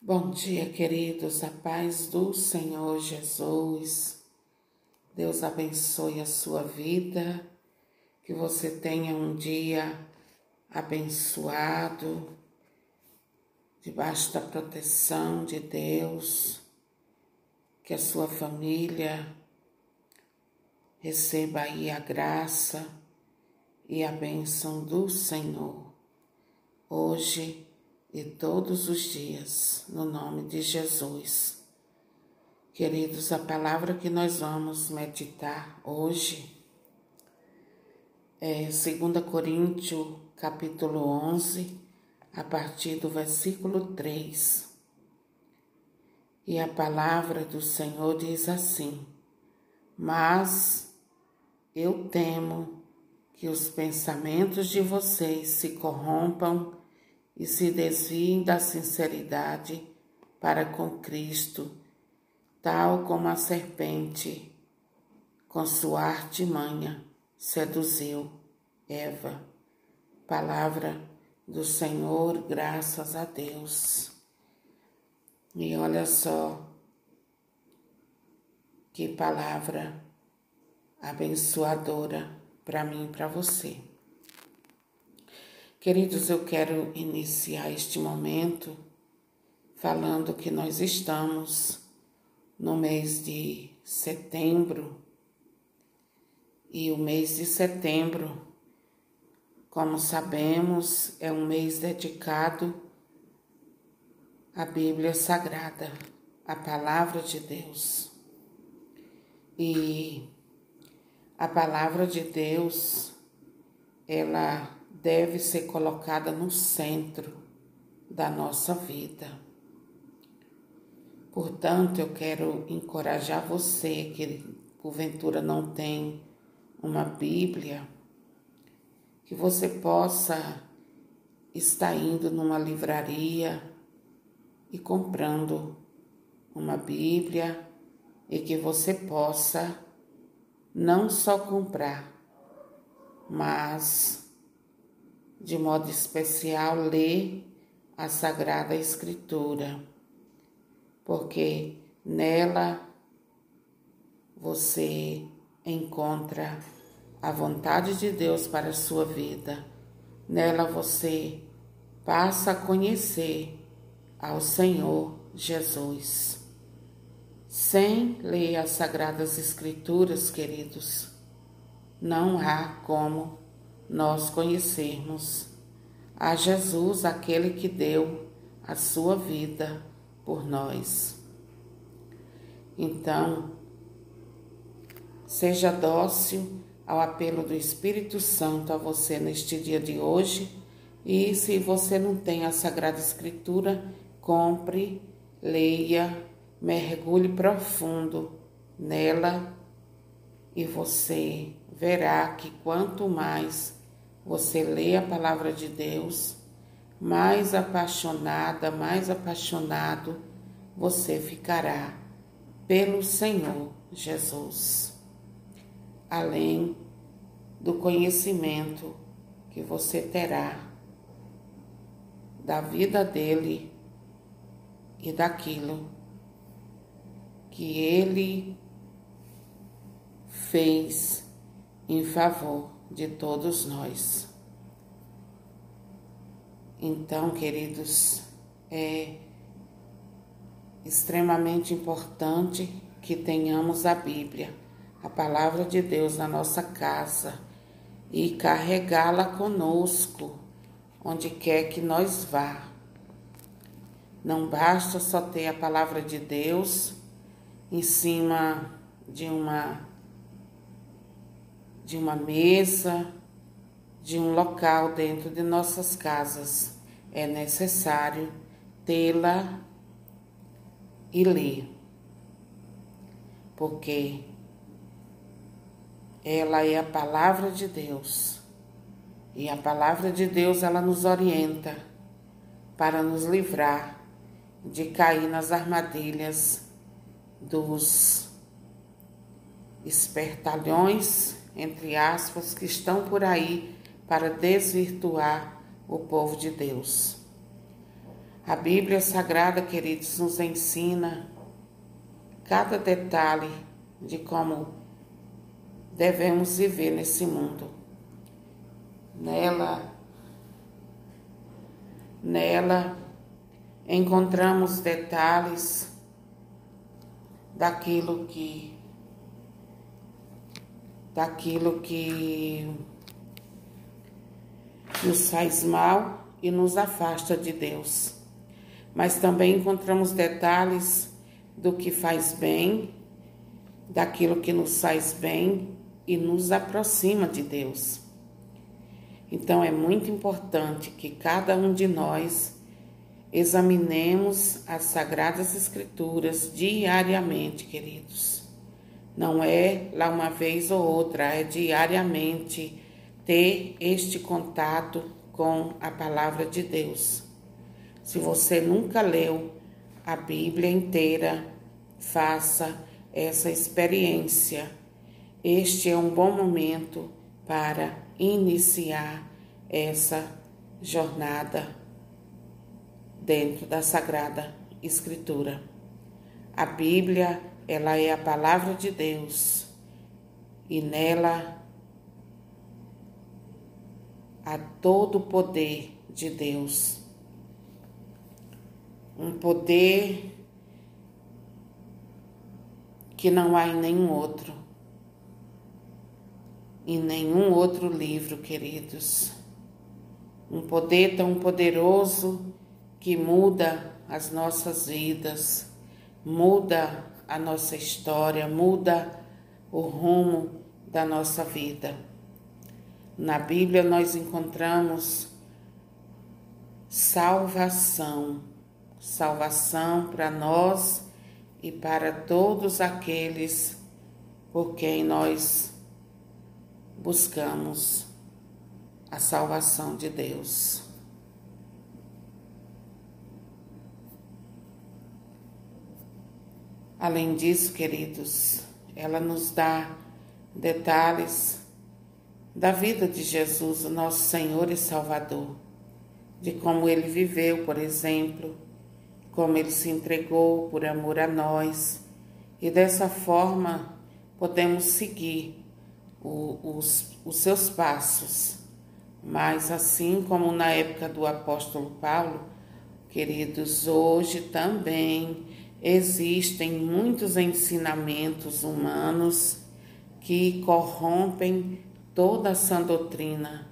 Bom dia, queridos, a paz do Senhor Jesus. Deus abençoe a sua vida, que você tenha um dia abençoado, debaixo da proteção de Deus, que a sua família receba aí a graça e a bênção do Senhor. Hoje, e todos os dias, no nome de Jesus. Queridos, a palavra que nós vamos meditar hoje é 2 Coríntios, capítulo 11, a partir do versículo 3. E a palavra do Senhor diz assim: Mas eu temo que os pensamentos de vocês se corrompam e se desviem da sinceridade para com Cristo, tal como a serpente, com sua artimanha, seduziu Eva. Palavra do Senhor, graças a Deus. E olha só que palavra abençoadora para mim e para você. Queridos, eu quero iniciar este momento falando que nós estamos no mês de setembro e o mês de setembro, como sabemos, é um mês dedicado à Bíblia Sagrada, à Palavra de Deus. E a Palavra de Deus, ela deve ser colocada no centro da nossa vida. Portanto, eu quero encorajar você que porventura não tem uma Bíblia, que você possa estar indo numa livraria e comprando uma Bíblia e que você possa não só comprar, mas de modo especial, ler a Sagrada Escritura, porque nela você encontra a vontade de Deus para a sua vida. Nela você passa a conhecer ao Senhor Jesus. Sem ler as Sagradas Escrituras, queridos, não há como nós conhecermos a Jesus, aquele que deu a sua vida por nós. Então, seja dócil ao apelo do Espírito Santo a você neste dia de hoje. E se você não tem a Sagrada Escritura, compre, leia, mergulhe profundo nela e você verá que quanto mais você lê a palavra de Deus, mais apaixonada, mais apaixonado você ficará pelo Senhor Jesus. Além do conhecimento que você terá da vida dele e daquilo que ele fez em favor de todos nós. Então, queridos, é extremamente importante que tenhamos a Bíblia, a palavra de Deus na nossa casa e carregá-la conosco onde quer que nós vá. Não basta só ter a palavra de Deus em cima de uma de uma mesa, de um local dentro de nossas casas. É necessário tê-la e ler, porque ela é a palavra de Deus. E a palavra de Deus ela nos orienta para nos livrar de cair nas armadilhas dos espertalhões entre aspas, que estão por aí para desvirtuar o povo de Deus. A Bíblia Sagrada, queridos, nos ensina cada detalhe de como devemos viver nesse mundo. Nela, nela encontramos detalhes daquilo que daquilo que nos faz mal e nos afasta de Deus mas também encontramos detalhes do que faz bem, daquilo que nos faz bem e nos aproxima de Deus. Então é muito importante que cada um de nós examinemos as Sagradas Escrituras diariamente, queridos. Não é lá uma vez ou outra, é diariamente ter este contato com a palavra de Deus. Se você nunca leu a Bíblia inteira, faça essa experiência. Este é um bom momento para iniciar essa jornada dentro da Sagrada Escritura. A Bíblia, ela é a palavra de Deus. E nela há todo o poder de Deus. Um poder que não há em nenhum outro, em nenhum outro livro, queridos. Um poder tão poderoso que muda as nossas vidas, muda a nossa história, muda o rumo da nossa vida. Na Bíblia nós encontramos salvação salvação para nós e para todos aqueles por quem nós buscamos a salvação de Deus. Além disso, queridos, ela nos dá detalhes da vida de Jesus, o nosso Senhor e Salvador, de como ele viveu, por exemplo, como ele se entregou por amor a nós, e dessa forma podemos seguir o, os, os seus passos. Mas assim como na época do apóstolo Paulo, queridos, hoje também existem muitos ensinamentos humanos que corrompem toda a sã doutrina,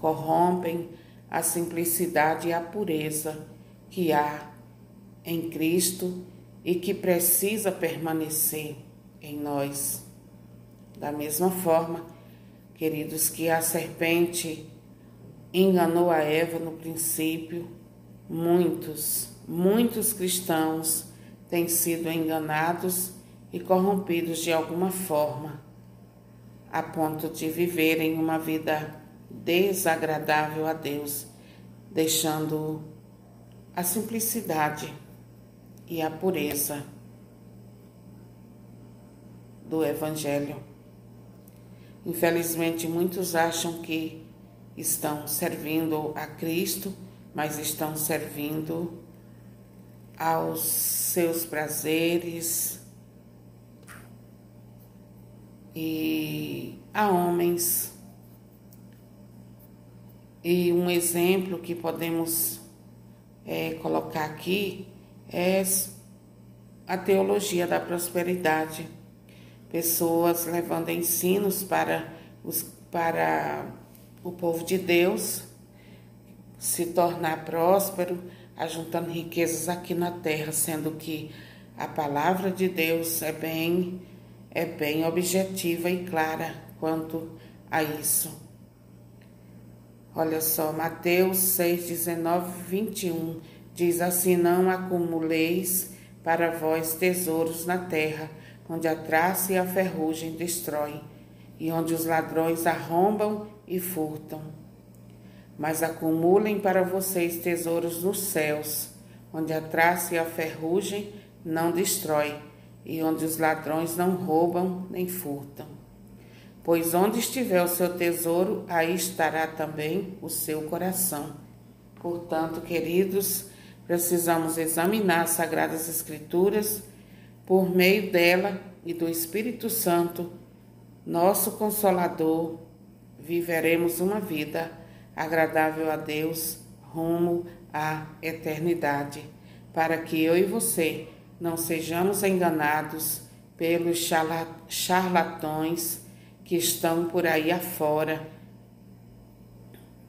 corrompem a simplicidade e a pureza que há em Cristo e que precisa permanecer em nós. Da mesma forma, queridos, que a serpente enganou a Eva no princípio, muitos, muitos cristãos têm sido enganados e corrompidos de alguma forma, a ponto de viverem uma vida desagradável a Deus, deixando a simplicidade e a pureza do Evangelho. Infelizmente, muitos acham que estão servindo a Cristo, mas estão servindo aos seus prazeres e a homens. E um exemplo que podemos é, colocar aqui é a teologia da prosperidade. Pessoas levando ensinos para, os, para o povo de Deus se tornar próspero, ajuntando riquezas aqui na terra, sendo que a palavra de Deus é bem é bem objetiva e clara quanto a isso. Olha só, Mateus 6, 19, 21 Diz assim: Não acumuleis para vós tesouros na terra, onde a traça e a ferrugem destroem, e onde os ladrões arrombam e furtam. Mas acumulem para vocês tesouros nos céus, onde a traça e a ferrugem não destrói, e onde os ladrões não roubam nem furtam. Pois onde estiver o seu tesouro, aí estará também o seu coração. Portanto, queridos, precisamos examinar as Sagradas Escrituras por meio dela e do Espírito Santo, nosso Consolador, viveremos uma vida agradável a Deus rumo à eternidade, para que eu e você não sejamos enganados pelos charlatões que estão por aí afora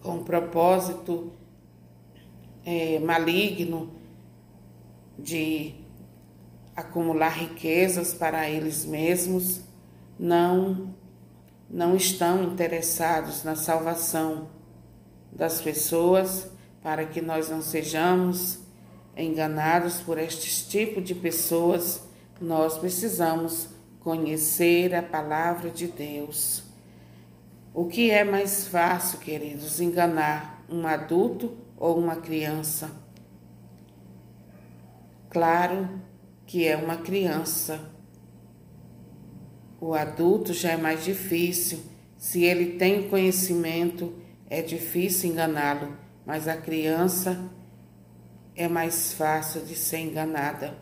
com propósito é, maligno de acumular riquezas para eles mesmos, não, não estão interessados na salvação das pessoas, para que nós não sejamos enganados por este tipo de pessoas, nós precisamos conhecer a palavra de Deus. O que é mais fácil, queridos, enganar um adulto ou uma criança? Claro que é uma criança. O adulto já é mais difícil. Se ele tem conhecimento, é difícil enganá-lo, mas a criança é mais fácil de ser enganada.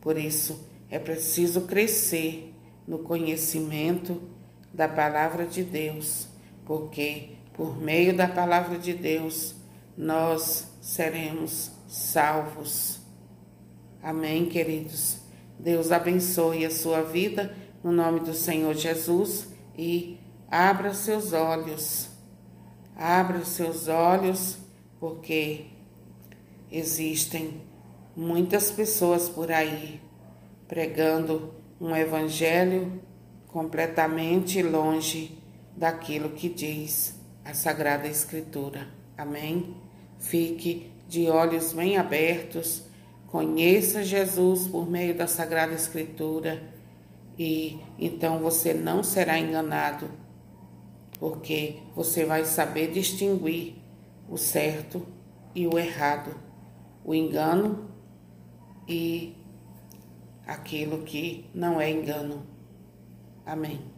Por isso, é preciso crescer no conhecimento da palavra de Deus, porque por meio da palavra de Deus nós seremos salvos. Amém, queridos. Deus abençoe a sua vida no nome do Senhor Jesus e abra seus olhos. Abra seus olhos, porque existem muitas pessoas por aí pregando um evangelho completamente longe daquilo que diz a Sagrada Escritura. Amém? Fique de olhos bem abertos, conheça Jesus por meio da Sagrada Escritura e então você não será enganado, porque você vai saber distinguir o certo e o errado, o engano e aquilo que não é engano. Amém.